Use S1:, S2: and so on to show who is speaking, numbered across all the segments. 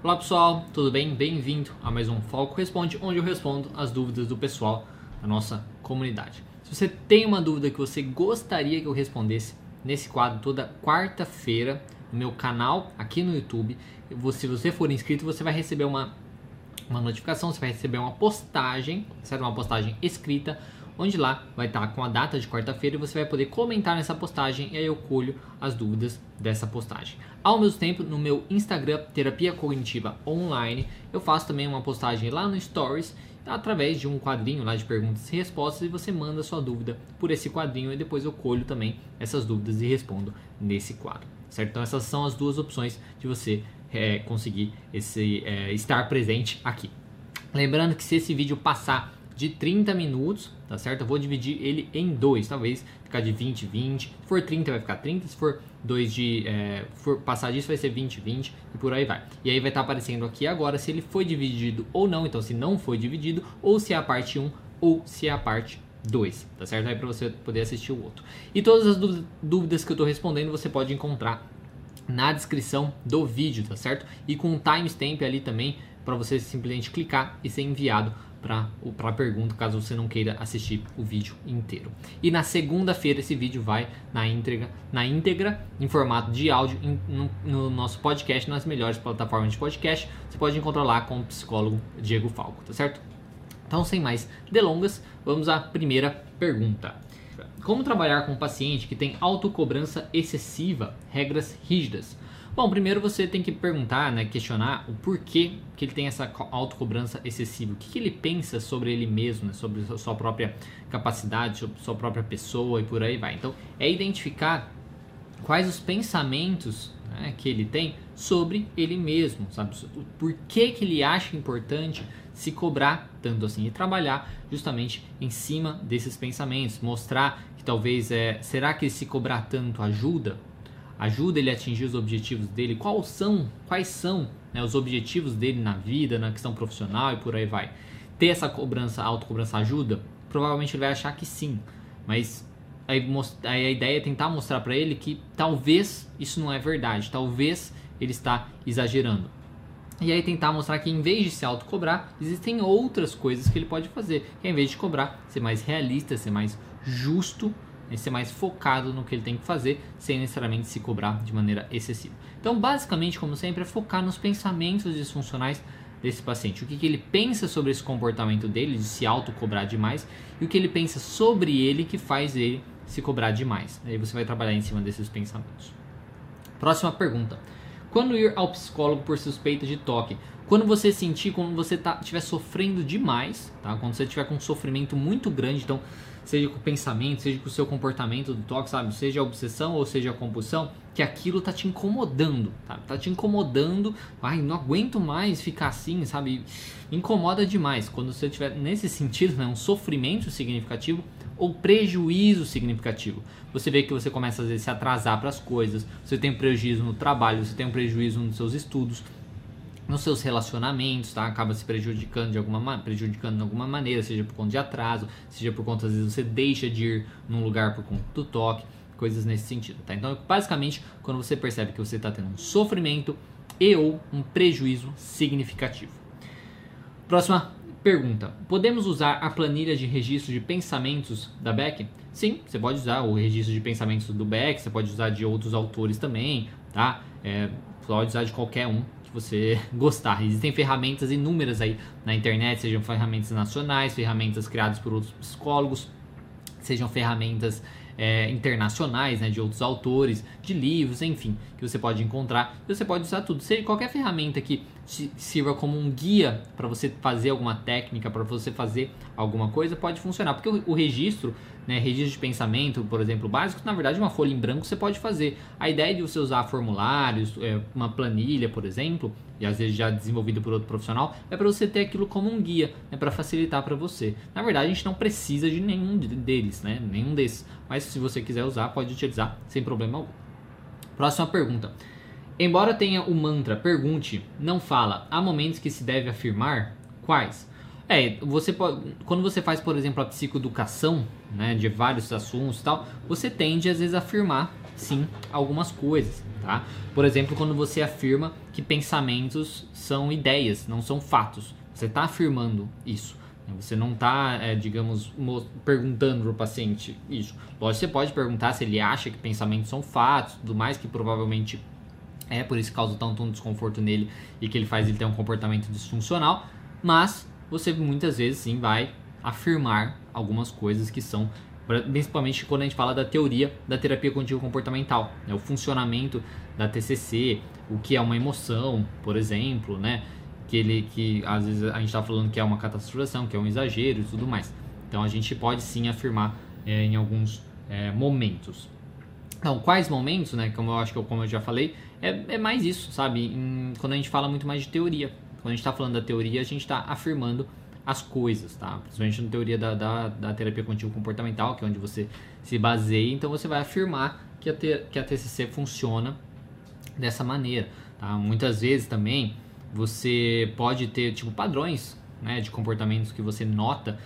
S1: Olá pessoal, tudo bem? Bem-vindo a mais um Foco Responde, onde eu respondo as dúvidas do pessoal da nossa comunidade. Se você tem uma dúvida que você gostaria que eu respondesse nesse quadro toda quarta-feira no meu canal aqui no YouTube, se você for inscrito, você vai receber uma, uma notificação, você vai receber uma postagem, certo? Uma postagem escrita onde lá vai estar com a data de quarta-feira e você vai poder comentar nessa postagem e aí eu colho as dúvidas dessa postagem. Ao mesmo tempo, no meu Instagram, Terapia Cognitiva Online, eu faço também uma postagem lá no Stories através de um quadrinho lá de perguntas e respostas e você manda sua dúvida por esse quadrinho e depois eu colho também essas dúvidas e respondo nesse quadro, certo? Então essas são as duas opções de você é, conseguir esse, é, estar presente aqui. Lembrando que se esse vídeo passar de 30 minutos, tá certo? Eu vou dividir ele em dois, talvez ficar de 20, 20. Se for 30 vai ficar 30, se for 2 de é, for passar disso vai ser 20, 20 e por aí vai. E aí vai estar tá aparecendo aqui agora se ele foi dividido ou não, então se não foi dividido ou se é a parte 1 ou se é a parte 2, tá certo? Aí para você poder assistir o outro. E todas as dúvidas que eu estou respondendo você pode encontrar na descrição do vídeo, tá certo? E com um timestamp ali também para você simplesmente clicar e ser enviado para a pergunta, caso você não queira assistir o vídeo inteiro. E na segunda-feira esse vídeo vai na íntegra, na íntegra em formato de áudio in, no, no, nosso podcast, nas melhores plataformas de podcast. Você pode encontrar lá com o psicólogo Diego Falco, tá certo? Então, sem mais delongas, vamos à primeira pergunta. Como trabalhar com um paciente que tem autocobrança excessiva, regras rígidas? Bom, primeiro você tem que perguntar, né, questionar o porquê que ele tem essa autocobrança excessiva. O que, que ele pensa sobre ele mesmo, né, sobre a sua própria capacidade, sobre sua própria pessoa e por aí vai. Então, é identificar quais os pensamentos né, que ele tem sobre ele mesmo, sabe? Por que, que ele acha importante se cobrar tanto assim e trabalhar justamente em cima desses pensamentos, mostrar que talvez é, será que se cobrar tanto ajuda ajuda ele a atingir os objetivos dele, quais são, quais são né, os objetivos dele na vida, na questão profissional e por aí vai. Ter essa cobrança, autocobrança ajuda? Provavelmente ele vai achar que sim, mas aí, aí a ideia é tentar mostrar para ele que talvez isso não é verdade, talvez ele está exagerando. E aí tentar mostrar que em vez de se autocobrar, existem outras coisas que ele pode fazer. Que em vez de cobrar, ser mais realista, ser mais justo e ser mais focado no que ele tem que fazer, sem necessariamente se cobrar de maneira excessiva. Então, basicamente, como sempre, é focar nos pensamentos disfuncionais desse paciente. O que, que ele pensa sobre esse comportamento dele, de se auto-cobrar demais, e o que ele pensa sobre ele que faz ele se cobrar demais. Aí você vai trabalhar em cima desses pensamentos. Próxima pergunta. Quando ir ao psicólogo por suspeita de toque? Quando você sentir, quando você tá, estiver sofrendo demais, tá? quando você estiver com um sofrimento muito grande, então seja com o pensamento, seja com o seu comportamento do toque, sabe? Seja a obsessão ou seja a compulsão, que aquilo tá te incomodando, tá? Tá te incomodando, ai, não aguento mais ficar assim, sabe? Incomoda demais. Quando você tiver nesse sentido, né, um sofrimento significativo ou prejuízo significativo. Você vê que você começa às vezes a se atrasar para as coisas, você tem um prejuízo no trabalho, você tem um prejuízo nos seus estudos, nos seus relacionamentos, tá? Acaba se prejudicando de alguma prejudicando de alguma maneira, seja por conta de atraso, seja por conta às vezes você deixa de ir num lugar por conta do toque, coisas nesse sentido, tá? Então, basicamente, quando você percebe que você está tendo um sofrimento e ou um prejuízo significativo. Próxima pergunta: podemos usar a planilha de registro de pensamentos da Beck? Sim, você pode usar o registro de pensamentos do Beck, você pode usar de outros autores também, tá? É, pode usar de qualquer um que você gostar. Existem ferramentas inúmeras aí na internet, sejam ferramentas nacionais, ferramentas criadas por outros psicólogos, sejam ferramentas é, internacionais, né, de outros autores, de livros, enfim, que você pode encontrar. Você pode usar tudo. Seja qualquer ferramenta que sirva como um guia para você fazer alguma técnica, para você fazer alguma coisa, pode funcionar. Porque o, o registro né, registro de pensamento, por exemplo, básico, na verdade uma folha em branco você pode fazer. A ideia de você usar formulários, é, uma planilha, por exemplo, e às vezes já desenvolvido por outro profissional, é para você ter aquilo como um guia, né, para facilitar para você. Na verdade, a gente não precisa de nenhum deles, né, nenhum desses, mas se você quiser usar, pode utilizar sem problema algum. Próxima pergunta. Embora tenha o mantra pergunte, não fala, há momentos que se deve afirmar quais? É, você pode, quando você faz, por exemplo, a psicoeducação, né, de vários assuntos e tal, você tende às vezes a afirmar sim algumas coisas, tá? Por exemplo, quando você afirma que pensamentos são ideias, não são fatos. Você está afirmando isso. Você não está, é, digamos, perguntando para o paciente isso. Lógico, você pode perguntar se ele acha que pensamentos são fatos, tudo mais, que provavelmente é por isso que causa tanto um desconforto nele e que ele faz ele ter um comportamento disfuncional. Mas você muitas vezes sim vai afirmar algumas coisas que são principalmente quando a gente fala da teoria da terapia contínua comportamental, né? o funcionamento da TCC, o que é uma emoção, por exemplo, né? que ele que às vezes a gente está falando que é uma catastrofização, que é um exagero e tudo mais. Então a gente pode sim afirmar é, em alguns é, momentos. Então, quais momentos, né? Como eu acho que eu, como eu já falei, é, é mais isso, sabe? Em, quando a gente fala muito mais de teoria. Quando a gente está falando da teoria, a gente está afirmando as coisas, tá? Principalmente na teoria da, da, da terapia contínua comportamental, que é onde você se baseia, então você vai afirmar que a, que a TCC funciona dessa maneira, tá? Muitas vezes também você pode ter tipo padrões né, de comportamentos que você nota,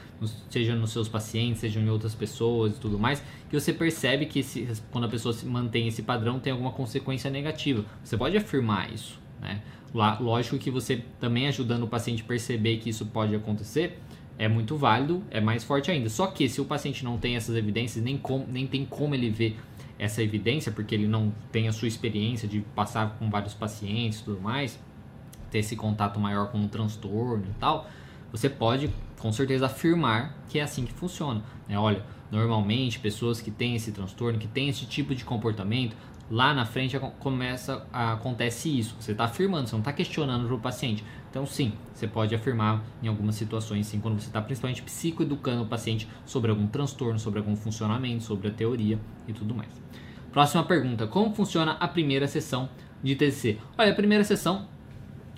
S1: seja nos seus pacientes, seja em outras pessoas e tudo mais, que você percebe que esse, quando a pessoa se mantém esse padrão tem alguma consequência negativa. Você pode afirmar isso, né? Lógico que você também ajudando o paciente a perceber que isso pode acontecer é muito válido, é mais forte ainda. Só que se o paciente não tem essas evidências, nem, com, nem tem como ele ver essa evidência, porque ele não tem a sua experiência de passar com vários pacientes e tudo mais, ter esse contato maior com o transtorno e tal, você pode com certeza afirmar que é assim que funciona. Né? Olha, normalmente pessoas que têm esse transtorno, que têm esse tipo de comportamento, lá na frente começa acontece isso. Você está afirmando, você não está questionando para o paciente. Então, sim, você pode afirmar em algumas situações, sim, quando você está principalmente psicoeducando o paciente sobre algum transtorno, sobre algum funcionamento, sobre a teoria e tudo mais. Próxima pergunta: Como funciona a primeira sessão de TCC? Olha, a primeira sessão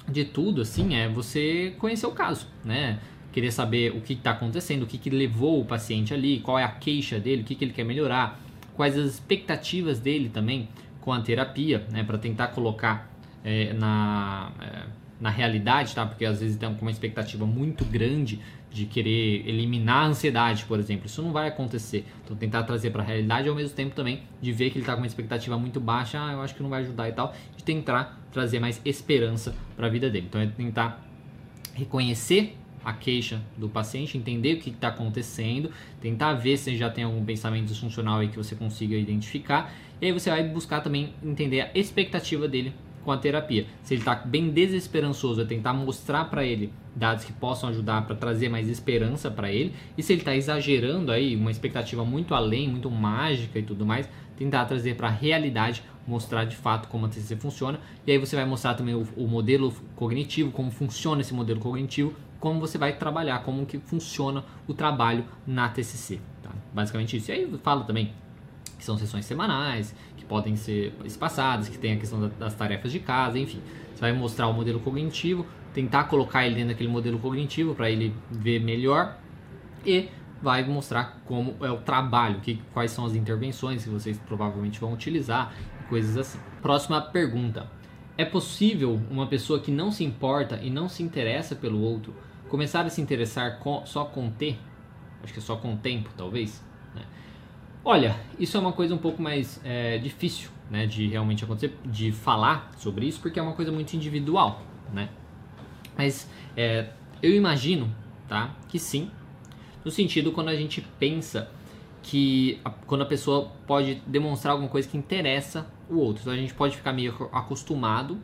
S1: de tudo, assim, é você conhecer o caso, né? Querer saber o que está acontecendo, o que, que levou o paciente ali, qual é a queixa dele, o que, que ele quer melhorar, quais as expectativas dele também com a terapia, né? Para tentar colocar é, na, é, na realidade, tá? Porque às vezes tem uma expectativa muito grande de querer eliminar a ansiedade, por exemplo. Isso não vai acontecer. Então tentar trazer para a realidade ao mesmo tempo também de ver que ele está com uma expectativa muito baixa, ah, eu acho que não vai ajudar e tal, de tentar trazer mais esperança para a vida dele. Então é tentar reconhecer a queixa do paciente, entender o que está acontecendo, tentar ver se já tem algum pensamento disfuncional aí que você consiga identificar, e aí você vai buscar também entender a expectativa dele com a terapia. Se ele está bem desesperançoso, é tentar mostrar para ele dados que possam ajudar para trazer mais esperança para ele. E se ele está exagerando aí, uma expectativa muito além, muito mágica e tudo mais, tentar trazer para a realidade, mostrar de fato como a TCC funciona. E aí você vai mostrar também o, o, modelo cognitivo, como funciona esse modelo cognitivo, como você vai trabalhar, como que funciona o trabalho na TCC. Tá? Basicamente isso. E aí fala também que são sessões semanais, que podem ser espaçadas, que tem a questão das tarefas de casa, enfim. Você vai mostrar o modelo cognitivo, tentar colocar ele dentro daquele modelo cognitivo para ele ver melhor e vai mostrar como é o trabalho, que, quais são as intervenções que vocês provavelmente vão utilizar, coisas assim. Próxima pergunta. É possível uma pessoa que não se importa e não se interessa pelo outro começar a se interessar com, só com T? Acho que é só com o tempo, talvez. Olha, isso é uma coisa um pouco mais é, difícil né, de realmente acontecer, de falar sobre isso, porque é uma coisa muito individual, né? Mas é, eu imagino, tá, que sim, no sentido quando a gente pensa que a, quando a pessoa pode demonstrar alguma coisa que interessa o outro. Então a gente pode ficar meio acostumado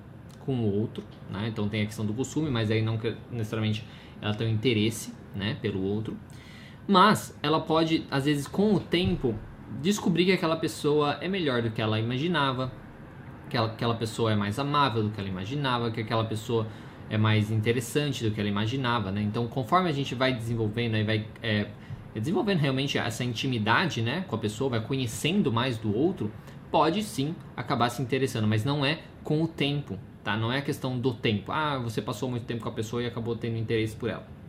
S1: com o outro, né? Então tem a questão do costume, mas aí não necessariamente ela tem um interesse, né, pelo outro. Mas ela pode, às vezes, com o tempo, descobrir que aquela pessoa é melhor do que ela imaginava, que aquela, pessoa é mais amável do que ela imaginava, que aquela pessoa é mais interessante do que ela imaginava, né? Então, conforme a gente vai desenvolvendo e vai é, desenvolvendo realmente essa intimidade, né, com a pessoa, vai conhecendo mais do outro, pode sim acabar se interessando, mas não é com o tempo, tá? Não é a questão do tempo. Ah, você passou muito tempo com a pessoa e acabou tendo interesse por ela.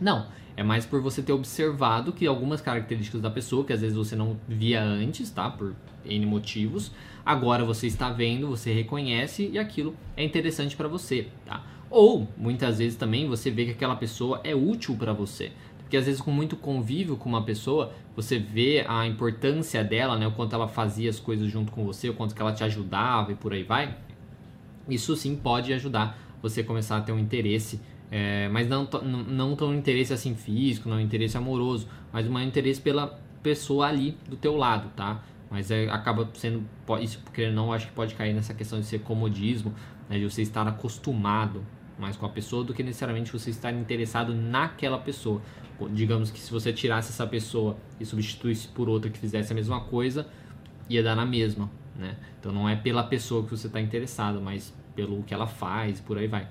S1: Não, é mais por você ter observado que algumas características da pessoa, que às vezes você não via antes, tá? Por N motivos, agora você está vendo, você reconhece e aquilo é interessante para você, tá? Ou muitas vezes também você vê que aquela pessoa é útil para você. Porque às vezes com muito convívio com uma pessoa, você vê a importância dela, né? O quanto ela fazia as coisas junto com você, o quanto que ela te ajudava e por aí vai. Isso sim pode ajudar você começar a ter um interesse, é, mas não, não tão interesse assim físico, não interesse amoroso, mas um interesse pela pessoa ali do teu lado, tá? Mas é, acaba sendo, isso porque não acho que pode cair nessa questão de ser comodismo, né, de você estar acostumado mais com a pessoa do que necessariamente você estar interessado naquela pessoa. Digamos que se você tirasse essa pessoa e substituísse por outra que fizesse a mesma coisa, ia dar na mesma, né? Então não é pela pessoa que você está interessado, mas pelo que ela faz, por aí vai.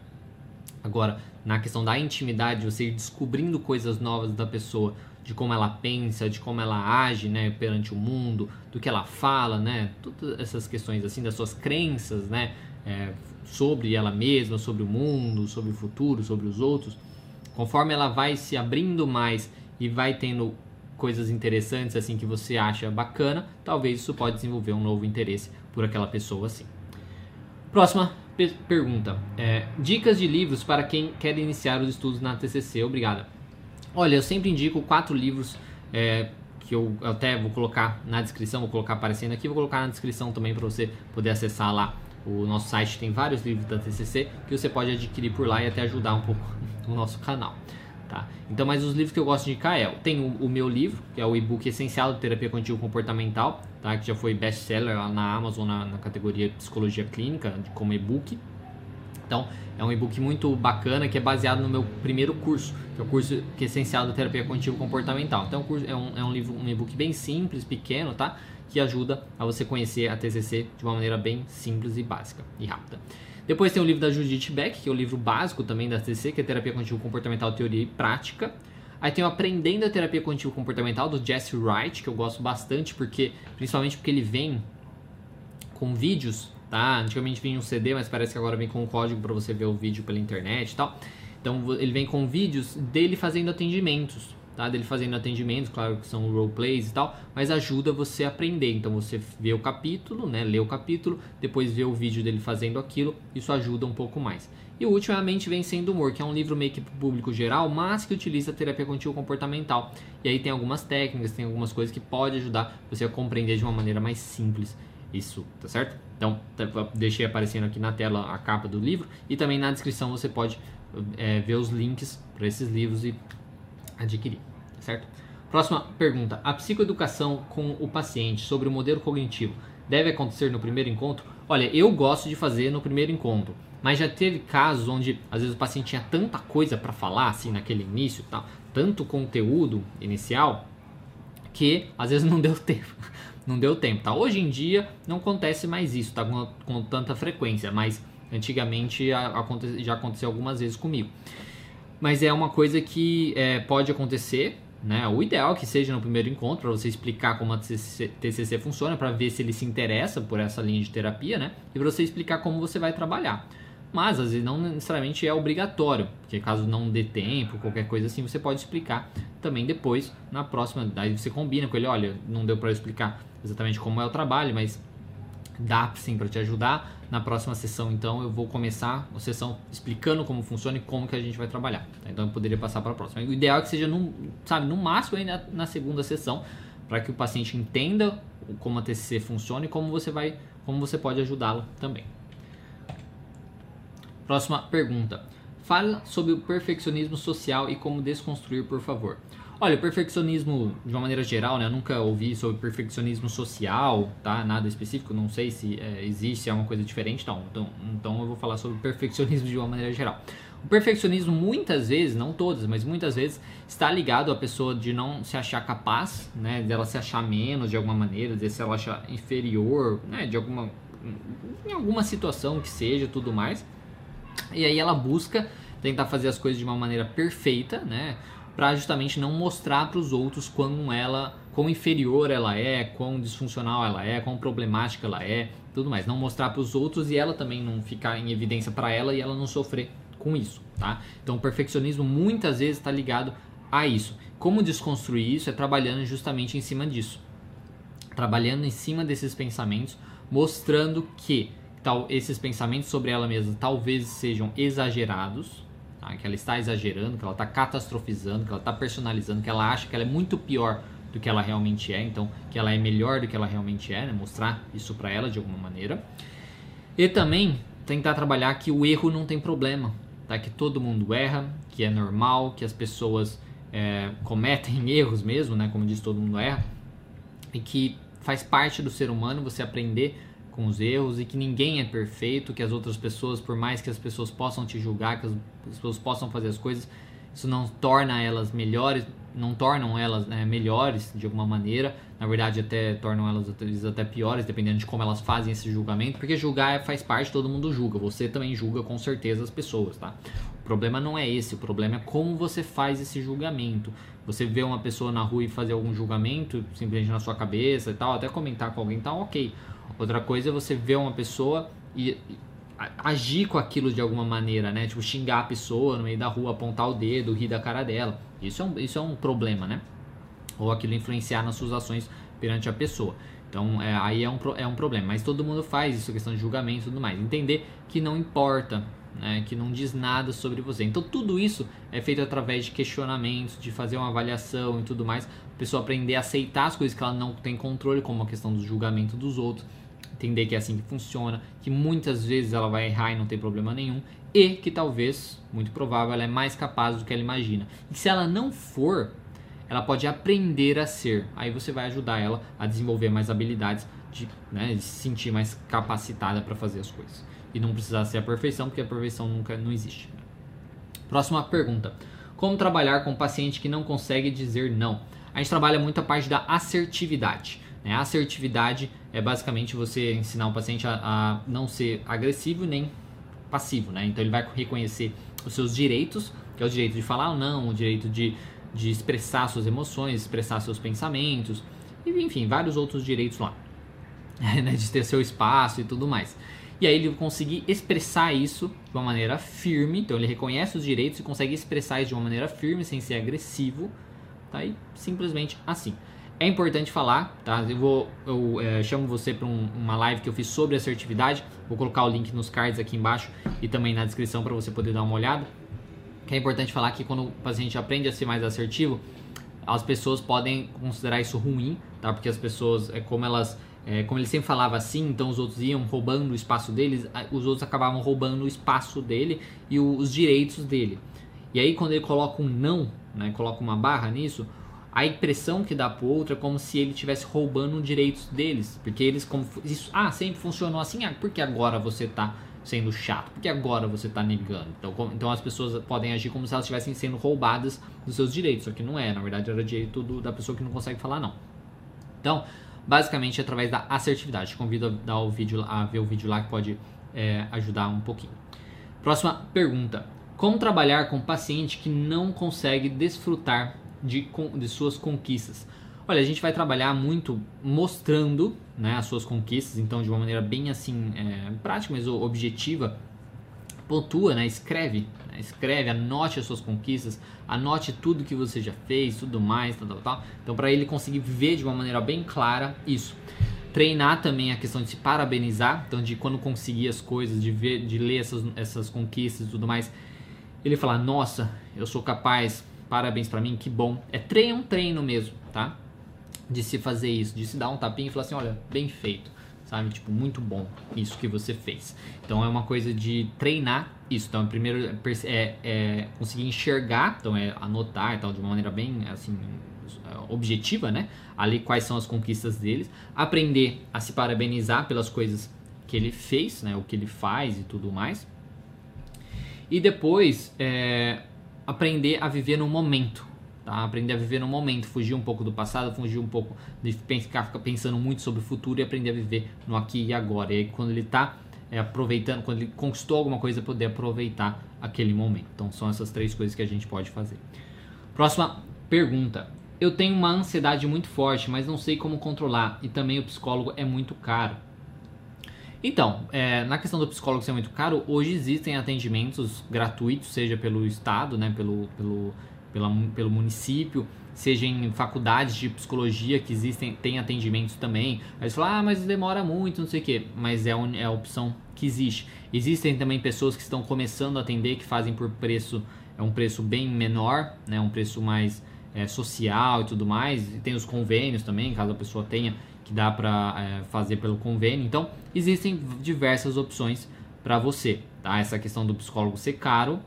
S1: Agora, na questão da intimidade, você ir descobrindo coisas novas da pessoa, de como ela pensa, de como ela age, né, perante o mundo, do que ela fala, né, todas essas questões assim das suas crenças, né, é, sobre ela mesma, sobre o mundo, sobre o futuro, sobre os outros. Conforme ela vai se abrindo mais e vai tendo coisas interessantes assim que você acha bacana, talvez isso pode desenvolver um novo interesse por aquela pessoa assim. Próxima pergunta: é, dicas de livros para quem quer iniciar os estudos na TCC. Obrigada. Olha, eu sempre indico quatro livros é, que eu até vou colocar na descrição, vou colocar aparecendo aqui, vou colocar na descrição também para você poder acessar lá. O nosso site tem vários livros da TCC que você pode adquirir por lá e até ajudar um pouco o nosso canal. Tá? Então, mas os livros que eu gosto de indicar é, tem o, o meu livro, que é o e-book essencial de terapia contínua comportamental, tá? que já foi best-seller lá na Amazon na, na categoria psicologia clínica, como e-book. Então, é um e-book muito bacana que é baseado no meu primeiro curso, que é o curso que é essencial da terapia cognitivo comportamental. Então, é um, é um livro, um e-book bem simples, pequeno, tá? Que ajuda a você conhecer a TCC de uma maneira bem simples e básica e rápida. Depois tem o livro da Judith Beck, que é o livro básico também da TCC, que é Terapia Cognitivo Comportamental, Teoria e Prática. Aí tem o Aprendendo a Terapia Cognitivo Comportamental, do Jesse Wright, que eu gosto bastante, porque principalmente porque ele vem com vídeos tá? Antigamente vinha um CD, mas parece que agora vem com um código para você ver o vídeo pela internet e tal. Então ele vem com vídeos dele fazendo atendimentos, tá? Dele fazendo atendimentos, claro que são roleplays e tal, mas ajuda você a aprender. Então você vê o capítulo, né? Lê o capítulo, depois vê o vídeo dele fazendo aquilo, isso ajuda um pouco mais. E o último é A Mente Vencendo o Humor, que é um livro meio que público geral, mas que utiliza a terapia contínua comportamental. E aí tem algumas técnicas, tem algumas coisas que pode ajudar você a compreender de uma maneira mais simples isso, tá certo? Então, tá, deixei aparecendo aqui na tela a capa do livro e também na descrição você pode é, ver os links para esses livros e adquirir, certo? Próxima pergunta: a psicoeducação com o paciente sobre o modelo cognitivo deve acontecer no primeiro encontro? Olha, eu gosto de fazer no primeiro encontro, mas já teve casos onde às vezes o paciente tinha tanta coisa para falar assim naquele início, tal, tanto conteúdo inicial que às vezes não deu tempo não deu tempo, tá? Hoje em dia não acontece mais isso, tá? Com, com tanta frequência, mas antigamente já aconteceu algumas vezes comigo. Mas é uma coisa que é, pode acontecer, né? O ideal é que seja no primeiro encontro, para você explicar como a TCC, TCC funciona, para ver se ele se interessa por essa linha de terapia, né? E para você explicar como você vai trabalhar mas às vezes não necessariamente é obrigatório, porque caso não dê tempo, qualquer coisa assim, você pode explicar também depois na próxima. Daí você combina com ele, olha, não deu para explicar exatamente como é o trabalho, mas dá sim para te ajudar. Na próxima sessão, então, eu vou começar a sessão explicando como funciona e como que a gente vai trabalhar. Tá? Então, eu poderia passar para a próxima. O ideal é que seja, no, sabe, no máximo aí na, na segunda sessão, para que o paciente entenda como a TCC funciona e como você vai, como você pode ajudá-lo também. Próxima pergunta. Fala sobre o perfeccionismo social e como desconstruir, por favor. Olha, o perfeccionismo, de uma maneira geral, né? Eu nunca ouvi sobre perfeccionismo social, tá? Nada específico, não sei se é, existe, é uma coisa diferente, não. Então, então eu vou falar sobre perfeccionismo de uma maneira geral. O perfeccionismo muitas vezes, não todas, mas muitas vezes está ligado à pessoa de não se achar capaz, né? Dela se achar menos de alguma maneira, de se ela achar inferior, né? De alguma em alguma situação que seja, tudo mais. E aí ela busca tentar fazer as coisas de uma maneira perfeita, né? Para justamente não mostrar para os outros quão ela, quão inferior ela é, quão disfuncional ela é, quão problemática ela é, tudo mais. Não mostrar para os outros e ela também não ficar em evidência para ela e ela não sofrer com isso, tá? Então o perfeccionismo muitas vezes está ligado a isso. Como desconstruir isso é trabalhando justamente em cima disso. Trabalhando em cima desses pensamentos, mostrando que tal esses pensamentos sobre ela mesma talvez sejam exagerados, tá? que ela está exagerando, que ela está catastrofizando, que ela está personalizando, que ela acha que ela é muito pior do que ela realmente é, então que ela é melhor do que ela realmente é, né? mostrar isso para ela de alguma maneira. E também tentar trabalhar que o erro não tem problema, tá? Que todo mundo erra, que é normal, que as pessoas é, cometem erros mesmo, né? Como diz todo mundo erra, e que faz parte do ser humano você aprender com os erros e que ninguém é perfeito, que as outras pessoas, por mais que as pessoas possam te julgar, que as pessoas possam fazer as coisas, isso não torna elas melhores, não tornam elas né, melhores de alguma maneira, na verdade até tornam elas até piores, dependendo de como elas fazem esse julgamento, porque julgar faz parte, todo mundo julga, você também julga com certeza as pessoas, tá? O problema não é esse, o problema é como você faz esse julgamento. Você vê uma pessoa na rua e fazer algum julgamento, simplesmente na sua cabeça e tal, até comentar com alguém, tá ok. Outra coisa é você ver uma pessoa e agir com aquilo de alguma maneira, né? Tipo, xingar a pessoa no meio da rua, apontar o dedo, rir da cara dela. Isso é um, isso é um problema, né? Ou aquilo influenciar nas suas ações perante a pessoa. Então, é, aí é um, é um problema. Mas todo mundo faz isso, questão de julgamento e tudo mais. Entender que não importa, né? que não diz nada sobre você. Então, tudo isso é feito através de questionamentos, de fazer uma avaliação e tudo mais. A pessoa aprender a aceitar as coisas que ela não tem controle, como a questão do julgamento dos outros entender que é assim que funciona, que muitas vezes ela vai errar e não tem problema nenhum, e que talvez, muito provável, ela é mais capaz do que ela imagina. E se ela não for, ela pode aprender a ser. Aí você vai ajudar ela a desenvolver mais habilidades, de, né, de se sentir mais capacitada para fazer as coisas. E não precisar ser a perfeição, porque a perfeição nunca não existe. Próxima pergunta. Como trabalhar com um paciente que não consegue dizer não? A gente trabalha muito a parte da assertividade. Né? A assertividade é basicamente você ensinar o paciente a, a não ser agressivo nem passivo, né? Então ele vai reconhecer os seus direitos, que é o direito de falar ou não, o direito de, de expressar suas emoções, expressar seus pensamentos, e enfim, vários outros direitos lá, né? de ter seu espaço e tudo mais. E aí ele conseguir expressar isso de uma maneira firme, então ele reconhece os direitos e consegue expressar isso de uma maneira firme, sem ser agressivo, tá? E simplesmente assim. É importante falar, tá? Eu vou, eu é, chamo você para um, uma live que eu fiz sobre assertividade. Vou colocar o link nos cards aqui embaixo e também na descrição para você poder dar uma olhada. Que é importante falar que quando o paciente aprende a ser mais assertivo, as pessoas podem considerar isso ruim, tá? Porque as pessoas, é como elas, é, como ele sempre falava assim, então os outros iam roubando o espaço deles, os outros acabavam roubando o espaço dele e o, os direitos dele. E aí quando ele coloca um não, né? Coloca uma barra nisso a impressão que dá pro outro é como se ele estivesse roubando direitos deles. Porque eles, como. Isso, ah, sempre funcionou assim, ah, por que agora você tá sendo chato? Por que agora você tá negando? Então, como, então as pessoas podem agir como se elas estivessem sendo roubadas dos seus direitos. Só que não é, na verdade era direito do, da pessoa que não consegue falar não. Então, basicamente através da assertividade. Te convido a, dar o vídeo, a ver o vídeo lá que pode é, ajudar um pouquinho. Próxima pergunta. Como trabalhar com paciente que não consegue desfrutar de, de suas conquistas. Olha, a gente vai trabalhar muito mostrando né, as suas conquistas, então de uma maneira bem assim é, prática, mas objetiva. Pontua, né, escreve, né, escreve, anote as suas conquistas, anote tudo que você já fez, tudo mais, tal, tal, tal. Então para ele conseguir ver de uma maneira bem clara isso. Treinar também a questão de se parabenizar, então de quando conseguir as coisas, de ver, de ler essas, essas conquistas e tudo mais, ele falar, nossa, eu sou capaz, parabéns para mim, que bom. É treino, um treino mesmo, tá? De se fazer isso, de se dar um tapinha e falar assim, olha, bem feito, sabe? Tipo, muito bom isso que você fez. Então é uma coisa de treinar isso. Então, primeiro é, é conseguir enxergar, então é anotar e tal, de uma maneira bem, assim, objetiva, né? Ali quais são as conquistas deles. Aprender a se parabenizar pelas coisas que ele fez, né? O que ele faz e tudo mais. E depois, é, aprender a viver no momento. Tá? Aprender a viver no momento, fugir um pouco do passado, fugir um pouco de ficar pensando muito sobre o futuro e aprender a viver no aqui e agora. E aí, quando ele está é, aproveitando, quando ele conquistou alguma coisa, poder aproveitar aquele momento. Então, são essas três coisas que a gente pode fazer. Próxima pergunta. Eu tenho uma ansiedade muito forte, mas não sei como controlar e também o psicólogo é muito caro. Então, é, na questão do psicólogo ser muito caro, hoje existem atendimentos gratuitos, seja pelo estado, né, pelo, pelo, pela, pelo município, seja em faculdades de psicologia que existem, tem atendimentos também. Aí você fala, ah, mas demora muito, não sei o que, mas é, é a opção que existe. Existem também pessoas que estão começando a atender que fazem por preço, é um preço bem menor, né, um preço mais é, social e tudo mais. E tem os convênios também, caso a pessoa tenha, que dá para é, fazer pelo convênio. Então, existem diversas opções para você. Tá? Essa questão do psicólogo ser caro,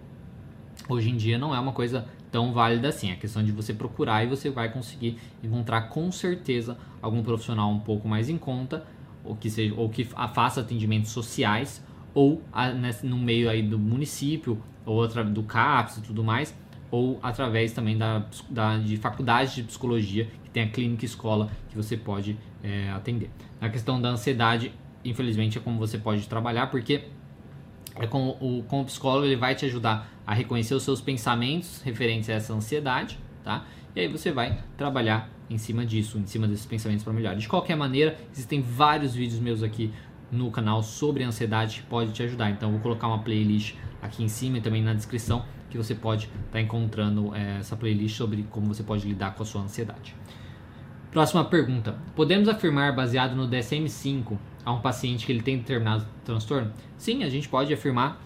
S1: hoje em dia não é uma coisa tão válida assim. É questão de você procurar e você vai conseguir encontrar com certeza algum profissional um pouco mais em conta, ou que, seja, ou que faça atendimentos sociais, ou a, no meio aí do município, ou outra, do CAPS e tudo mais, ou através também da, da, de faculdade de psicologia, que tem a clínica escola que você pode é, atender. Na questão da ansiedade, infelizmente é como você pode trabalhar, porque é com o, com o psicólogo ele vai te ajudar a reconhecer os seus pensamentos referentes a essa ansiedade, tá? E aí você vai trabalhar em cima disso, em cima desses pensamentos para melhorar. De qualquer maneira, existem vários vídeos meus aqui no canal sobre ansiedade que pode te ajudar. Então, vou colocar uma playlist aqui em cima e também na descrição que você pode estar tá encontrando é, essa playlist sobre como você pode lidar com a sua ansiedade. Próxima pergunta. Podemos afirmar, baseado no DSM-5, a um paciente que ele tem determinado transtorno? Sim, a gente pode afirmar,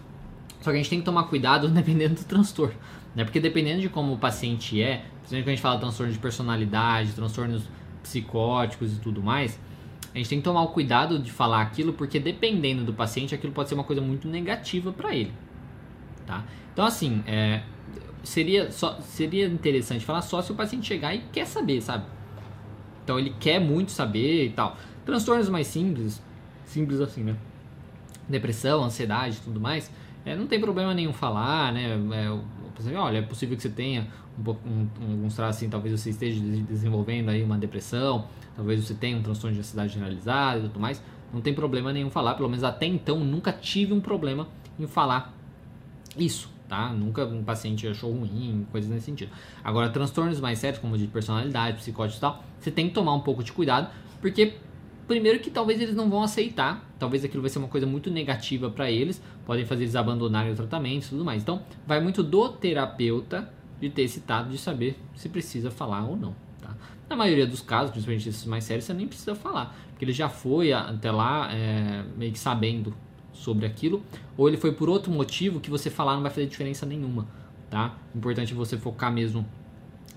S1: só que a gente tem que tomar cuidado dependendo do transtorno. Né? Porque dependendo de como o paciente é, principalmente quando a gente fala de transtorno de personalidade, transtornos psicóticos e tudo mais, a gente tem que tomar o cuidado de falar aquilo, porque dependendo do paciente, aquilo pode ser uma coisa muito negativa para ele. Tá? Então, assim, é, seria, só, seria interessante falar só se o paciente chegar e quer saber, sabe? Então, ele quer muito saber e tal. Transtornos mais simples, simples assim, né? Depressão, ansiedade tudo mais, é, não tem problema nenhum falar, né? É, olha, é possível que você tenha um, um, alguns traços assim, talvez você esteja desenvolvendo aí uma depressão, talvez você tenha um transtorno de ansiedade generalizada e tudo mais. Não tem problema nenhum falar, pelo menos até então nunca tive um problema em falar isso, tá? Nunca um paciente achou ruim, coisas nesse sentido. Agora, transtornos mais sérios, como de personalidade, psicótico e tal, você tem que tomar um pouco de cuidado, porque primeiro que talvez eles não vão aceitar, talvez aquilo vai ser uma coisa muito negativa para eles, podem fazer eles abandonarem o tratamento e tudo mais. Então, vai muito do terapeuta de ter esse tato de saber se precisa falar ou não. Tá? Na maioria dos casos, principalmente esses mais sérios, você nem precisa falar, porque ele já foi até lá é, meio que sabendo sobre aquilo, ou ele foi por outro motivo que você falar não vai fazer diferença nenhuma. Tá? Importante você focar mesmo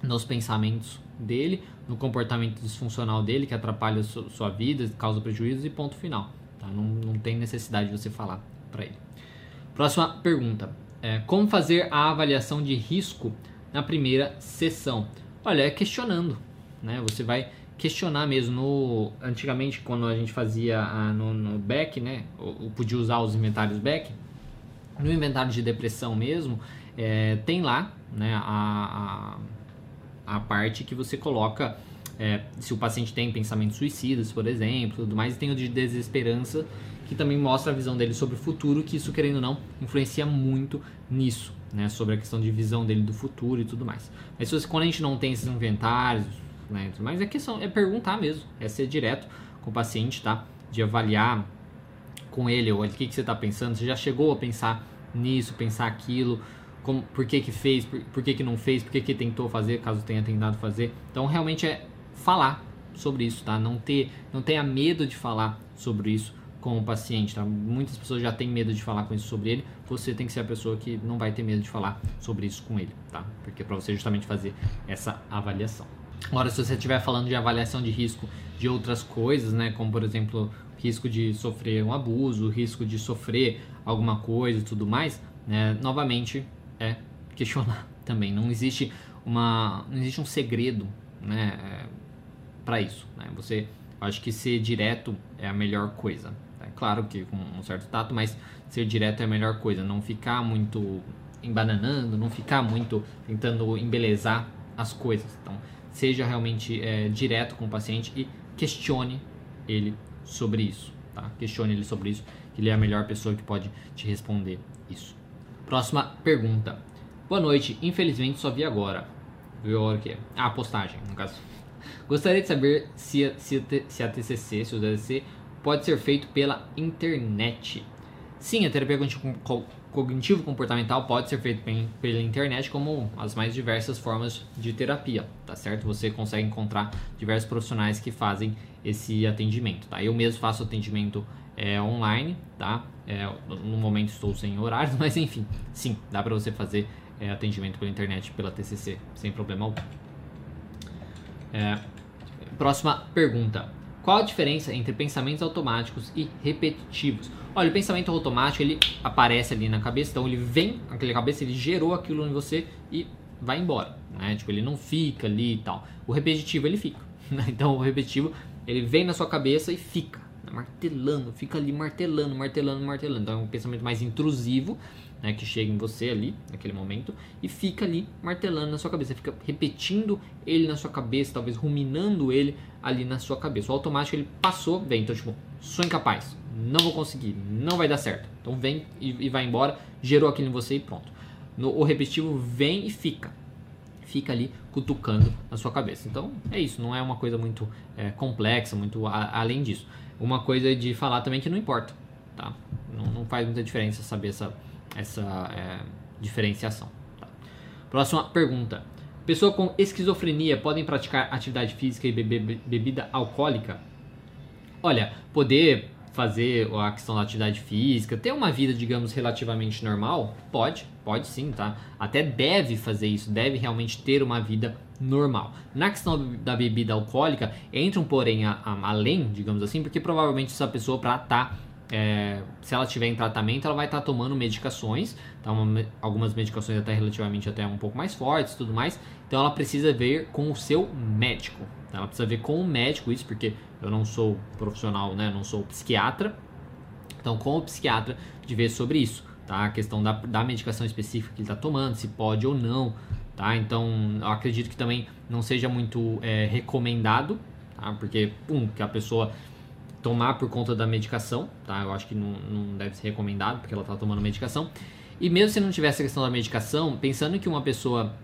S1: nos pensamentos dele, no comportamento disfuncional dele, que atrapalha sua vida, causa prejuízos e ponto final. Tá? Não, não tem necessidade de você falar para ele. Próxima pergunta. É, como fazer a avaliação de risco na primeira sessão? Olha, é questionando. Né? Você vai questionar mesmo. No, antigamente, quando a gente fazia a, no, no back, né? ou, podia usar os inventários back, no inventário de depressão mesmo, é, tem lá né, a, a a parte que você coloca é, se o paciente tem pensamentos suicidas, por exemplo, tudo mais, e tem o de desesperança, que também mostra a visão dele sobre o futuro, que isso, querendo ou não, influencia muito nisso, né, sobre a questão de visão dele do futuro e tudo mais. Mas se você, quando a gente não tem esses inventários, né, mais, é questão, é perguntar mesmo, é ser direto com o paciente, tá? De avaliar com ele, ou o que, que você está pensando, você já chegou a pensar nisso, pensar aquilo, como, por que que fez, por, por que que não fez, por que que tentou fazer, caso tenha tentado fazer. Então realmente é falar sobre isso, tá? Não ter, não tenha medo de falar sobre isso com o paciente, tá? Muitas pessoas já têm medo de falar com isso sobre ele. Você tem que ser a pessoa que não vai ter medo de falar sobre isso com ele, tá? Porque para você justamente fazer essa avaliação. Agora, se você estiver falando de avaliação de risco de outras coisas, né, como por exemplo, risco de sofrer um abuso, risco de sofrer alguma coisa e tudo mais, né, novamente é questionar também. Não existe uma, não existe um segredo, né, é, para isso. Né? Você, acho que ser direto é a melhor coisa. É claro que com um certo tato, mas ser direto é a melhor coisa. Não ficar muito embananando, não ficar muito tentando embelezar as coisas. Então, seja realmente é, direto com o paciente e questione ele sobre isso. Tá? Questione ele sobre isso, que ele é a melhor pessoa que pode te responder isso. Próxima pergunta. Boa noite, infelizmente só vi agora. Viu o quê? Ah, postagem, no caso. Gostaria de saber se a, se a, se a TCC, se o TCC, pode ser feito pela internet. Sim, a terapia cognitivo comportamental pode ser feito pela internet como as mais diversas formas de terapia, tá certo? Você consegue encontrar diversos profissionais que fazem esse atendimento, tá? Eu mesmo faço atendimento é, online, tá? É, no momento estou sem horários, mas enfim, sim, dá para você fazer é, atendimento pela internet, pela TCC, sem problema algum. É, próxima pergunta. Qual a diferença entre pensamentos automáticos e repetitivos? Olha, o pensamento automático ele aparece ali na cabeça, então ele vem naquela cabeça, ele gerou aquilo em você e vai embora, né? Tipo, ele não fica ali e tal. O repetitivo ele fica. Né? Então o repetitivo ele vem na sua cabeça e fica, né? martelando, fica ali martelando, martelando, martelando. Então é um pensamento mais intrusivo, né? Que chega em você ali naquele momento e fica ali martelando na sua cabeça, fica repetindo ele na sua cabeça, talvez ruminando ele ali na sua cabeça. O automático ele passou, vem, então tipo, sou incapaz, não vou conseguir, não vai dar certo. Então vem e, e vai embora, gerou aquilo em você e pronto. No, o repetitivo vem e fica. Fica ali cutucando na sua cabeça. Então é isso, não é uma coisa muito é, complexa, muito a, além disso. Uma coisa de falar também que não importa, tá? Não, não faz muita diferença saber essa, essa é, diferenciação. Tá? Próxima pergunta. Pessoa com esquizofrenia podem praticar atividade física e beber bebida alcoólica? Olha, poder fazer a questão da atividade física, ter uma vida, digamos, relativamente normal, pode, pode sim, tá? Até deve fazer isso, deve realmente ter uma vida normal. Na questão da bebida alcoólica, entra um porém a, a, além, digamos assim, porque provavelmente essa pessoa para estar tá é, se ela estiver em tratamento, ela vai estar tá tomando medicações, tá? Uma, algumas medicações até relativamente até um pouco mais fortes tudo mais. Então ela precisa ver com o seu médico. Tá? Ela precisa ver com o médico isso, porque eu não sou profissional, né? Não sou psiquiatra. Então com o psiquiatra de ver sobre isso, tá? A questão da, da medicação específica que ele está tomando, se pode ou não, tá? Então eu acredito que também não seja muito é, recomendado, tá? Porque, um, que a pessoa tomar por conta da medicação, tá? Eu acho que não, não deve ser recomendado, porque ela está tomando medicação. E mesmo se não tivesse a questão da medicação, pensando que uma pessoa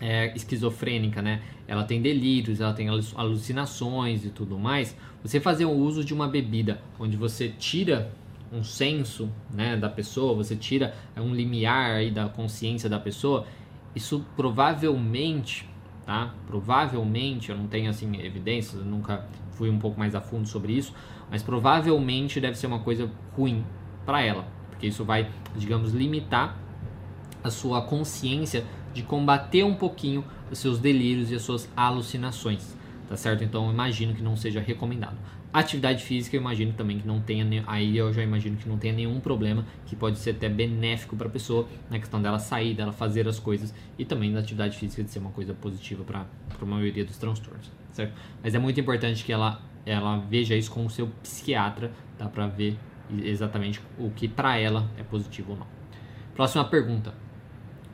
S1: é, esquizofrênica, né? Ela tem delírios, ela tem alucinações e tudo mais. Você fazer o uso de uma bebida onde você tira um senso, né, da pessoa, você tira um limiar aí da consciência da pessoa, isso provavelmente, tá? Provavelmente, eu não tenho assim evidências, nunca fui um pouco mais a fundo sobre isso, mas provavelmente deve ser uma coisa ruim para ela, porque isso vai, digamos, limitar a sua consciência de combater um pouquinho os seus delírios e as suas alucinações, tá certo? Então imagino que não seja recomendado. Atividade física eu imagino também que não tenha, aí eu já imagino que não tenha nenhum problema, que pode ser até benéfico para a pessoa, na questão dela sair, dela fazer as coisas e também da atividade física de ser uma coisa positiva para a maioria dos transtornos certo? Mas é muito importante que ela, ela veja isso com o seu psiquiatra, dá para ver exatamente o que para ela é positivo ou não. Próxima pergunta.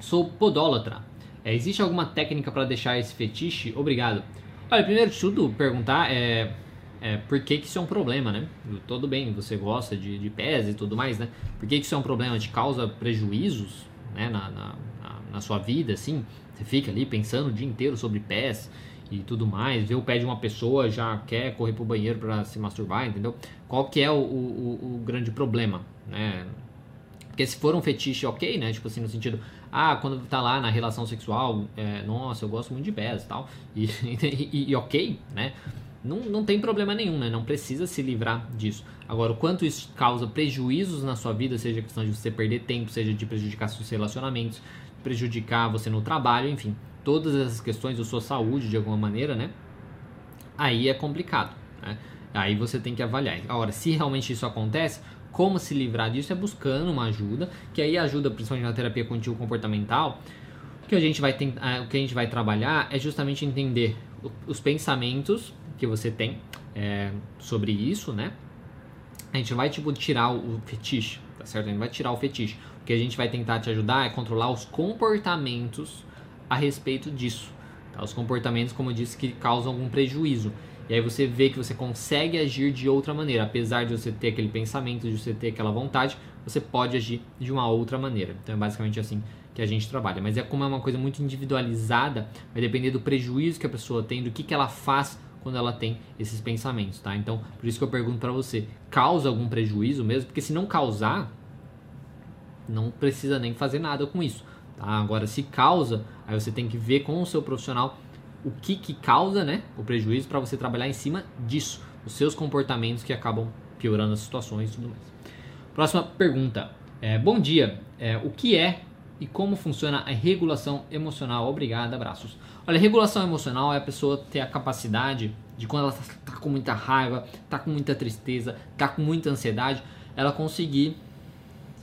S1: Sou podólatra. É, existe alguma técnica para deixar esse fetiche? Obrigado. Olha, primeiro de tudo, perguntar é, é por que, que isso é um problema, né? Tudo bem, você gosta de, de pés e tudo mais, né? Por que, que isso é um problema? Te causa prejuízos né, na, na, na sua vida, assim? Você fica ali pensando o dia inteiro sobre pés e tudo mais, vê o pé de uma pessoa, já quer correr pro banheiro para se masturbar, entendeu? Qual que é o, o, o, grande problema, né? Porque se for um fetiche ok, né? Tipo assim, no sentido, ah, quando tá lá na relação sexual, é, nossa, eu gosto muito de pés e tal, e, e, e, ok, né? Não, não tem problema nenhum, né? Não precisa se livrar disso. Agora, o quanto isso causa prejuízos na sua vida, seja questão de você perder tempo, seja de prejudicar seus relacionamentos, prejudicar você no trabalho, enfim, todas essas questões da sua saúde de alguma maneira, né? Aí é complicado, né? Aí você tem que avaliar. Agora, se realmente isso acontece, como se livrar disso é buscando uma ajuda, que aí ajuda principalmente na terapia contínua comportamental. O que a gente vai tentar, o que a gente vai trabalhar é justamente entender os pensamentos que você tem é, sobre isso, né? A gente vai tipo tirar o fetiche, tá certo? A gente vai tirar o fetiche. O que a gente vai tentar te ajudar é controlar os comportamentos a respeito disso. Tá? Os comportamentos, como eu disse, que causam algum prejuízo. E aí você vê que você consegue agir de outra maneira. Apesar de você ter aquele pensamento, de você ter aquela vontade, você pode agir de uma outra maneira. Então é basicamente assim que a gente trabalha. Mas é como é uma coisa muito individualizada, vai depender do prejuízo que a pessoa tem, do que, que ela faz quando ela tem esses pensamentos, tá? Então, por isso que eu pergunto para você, causa algum prejuízo mesmo? Porque se não causar, não precisa nem fazer nada com isso. Tá? Agora, se causa, aí você tem que ver com o seu profissional o que, que causa né, o prejuízo para você trabalhar em cima disso, os seus comportamentos que acabam piorando as situações e tudo mais. Próxima pergunta. É, bom dia. É, o que é e como funciona a regulação emocional? Obrigado, abraços. Olha, regulação emocional é a pessoa ter a capacidade de quando ela está com muita raiva, está com muita tristeza, está com muita ansiedade, ela conseguir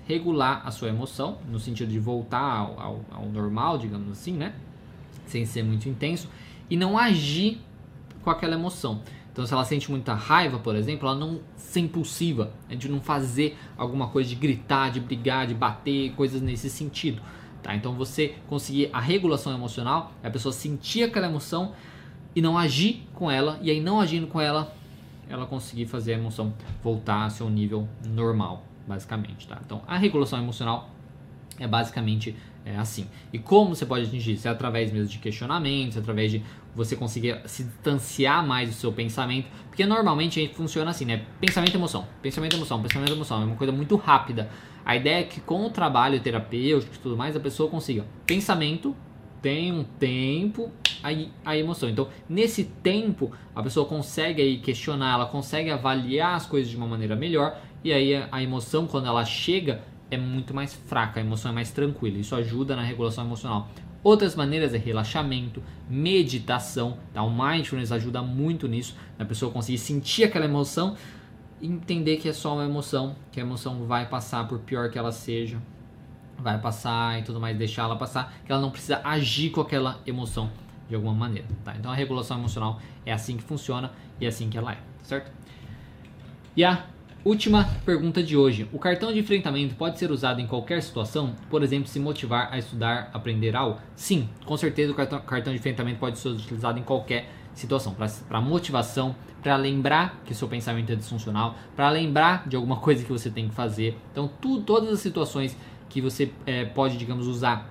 S1: regular a sua emoção, no sentido de voltar ao, ao, ao normal, digamos assim, né? Sem ser muito intenso, e não agir com aquela emoção. Então, se ela sente muita raiva, por exemplo, ela não ser impulsiva, né? de não fazer alguma coisa de gritar, de brigar, de bater, coisas nesse sentido. Tá? Então, você conseguir a regulação emocional é a pessoa sentir aquela emoção e não agir com ela, e aí não agindo com ela, ela conseguir fazer a emoção voltar ao seu nível normal basicamente, tá? Então, a regulação emocional é basicamente é, assim. E como você pode atingir isso? É através mesmo de questionamentos, é através de você conseguir se distanciar mais do seu pensamento, porque normalmente a gente funciona assim, né? Pensamento, emoção, pensamento, emoção, pensamento, emoção, é uma coisa muito rápida. A ideia é que com o trabalho terapêutico e tudo mais, a pessoa consiga pensamento, tem um tempo, aí a emoção. Então, nesse tempo, a pessoa consegue aí questionar, ela consegue avaliar as coisas de uma maneira melhor e aí a emoção, quando ela chega, é muito mais fraca, a emoção é mais tranquila. Isso ajuda na regulação emocional. Outras maneiras é relaxamento, meditação. Tá? O mindfulness ajuda muito nisso, a pessoa conseguir sentir aquela emoção e entender que é só uma emoção, que a emoção vai passar por pior que ela seja, vai passar e tudo mais, deixar ela passar, que ela não precisa agir com aquela emoção de alguma maneira. Tá? Então a regulação emocional é assim que funciona e é assim que ela é, certo? E a Última pergunta de hoje. O cartão de enfrentamento pode ser usado em qualquer situação? Por exemplo, se motivar a estudar, aprender algo? Sim, com certeza o cartão, cartão de enfrentamento pode ser utilizado em qualquer situação. Para motivação, para lembrar que seu pensamento é disfuncional, para lembrar de alguma coisa que você tem que fazer. Então, tu, todas as situações que você é, pode, digamos, usar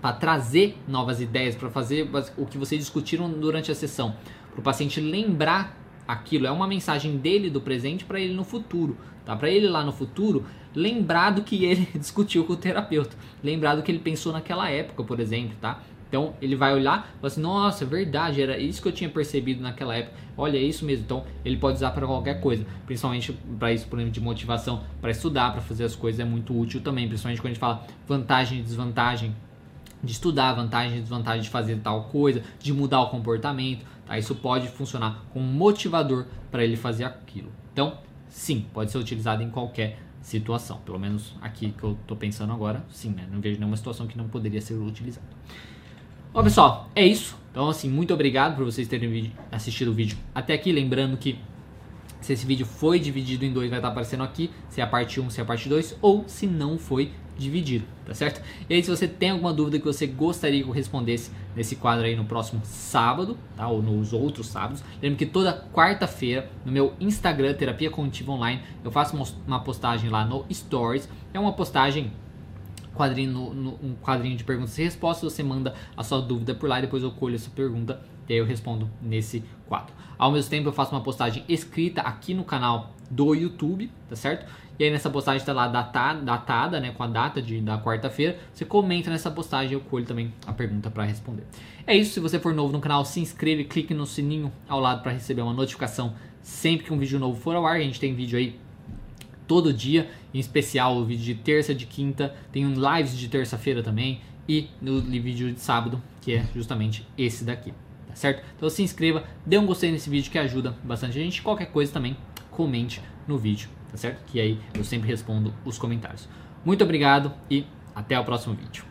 S1: para trazer novas ideias, para fazer o que vocês discutiram durante a sessão, para o paciente lembrar aquilo, é uma mensagem dele do presente para ele no futuro, tá? Para ele lá no futuro lembrar do que ele discutiu com o terapeuta, lembrar do que ele pensou naquela época, por exemplo, tá? Então ele vai olhar e falar assim: nossa, é verdade, era isso que eu tinha percebido naquela época. Olha, é isso mesmo. Então ele pode usar para qualquer coisa, principalmente para isso, por exemplo, de motivação, para estudar, para fazer as coisas é muito útil também, principalmente quando a gente fala vantagem e desvantagem de estudar, vantagem e desvantagem de fazer tal coisa, de mudar o comportamento. Tá? Isso pode funcionar como motivador para ele fazer aquilo. Então, sim, pode ser utilizado em qualquer situação. Pelo menos aqui que eu estou pensando agora, sim, né? Não vejo nenhuma situação que não poderia ser utilizado. Bom, pessoal, é isso. Então, assim, muito obrigado por vocês terem assistido o vídeo até aqui. Lembrando que se esse vídeo foi dividido em dois, vai estar aparecendo aqui, se é a parte 1, se é a parte 2, ou se não foi, dividido, tá certo? E aí, se você tem alguma dúvida que você gostaria que eu respondesse nesse quadro aí no próximo sábado, tá? Ou nos outros sábados, lembre que toda quarta-feira no meu Instagram, Terapia Cognitiva Online, eu faço uma postagem lá no Stories. É uma postagem quadrinho, no, no, um quadrinho de perguntas e respostas, você manda a sua dúvida por lá depois eu colho essa pergunta e aí eu respondo nesse quadro. Ao mesmo tempo eu faço uma postagem escrita aqui no canal do YouTube, tá certo? E aí nessa postagem está lá datada, datada, né, com a data de, da quarta-feira. Você comenta nessa postagem e eu colho também a pergunta para responder. É isso, se você for novo no canal, se inscreve, clique no sininho ao lado para receber uma notificação sempre que um vídeo novo for ao ar. A gente tem vídeo aí todo dia, em especial o vídeo de terça, de quinta, tem um lives de terça-feira também e no vídeo de sábado, que é justamente esse daqui, tá certo? Então se inscreva, dê um gostei nesse vídeo que ajuda bastante a gente. Qualquer coisa também, comente no vídeo, tá certo? Que aí eu sempre respondo os comentários. Muito obrigado e até o próximo vídeo.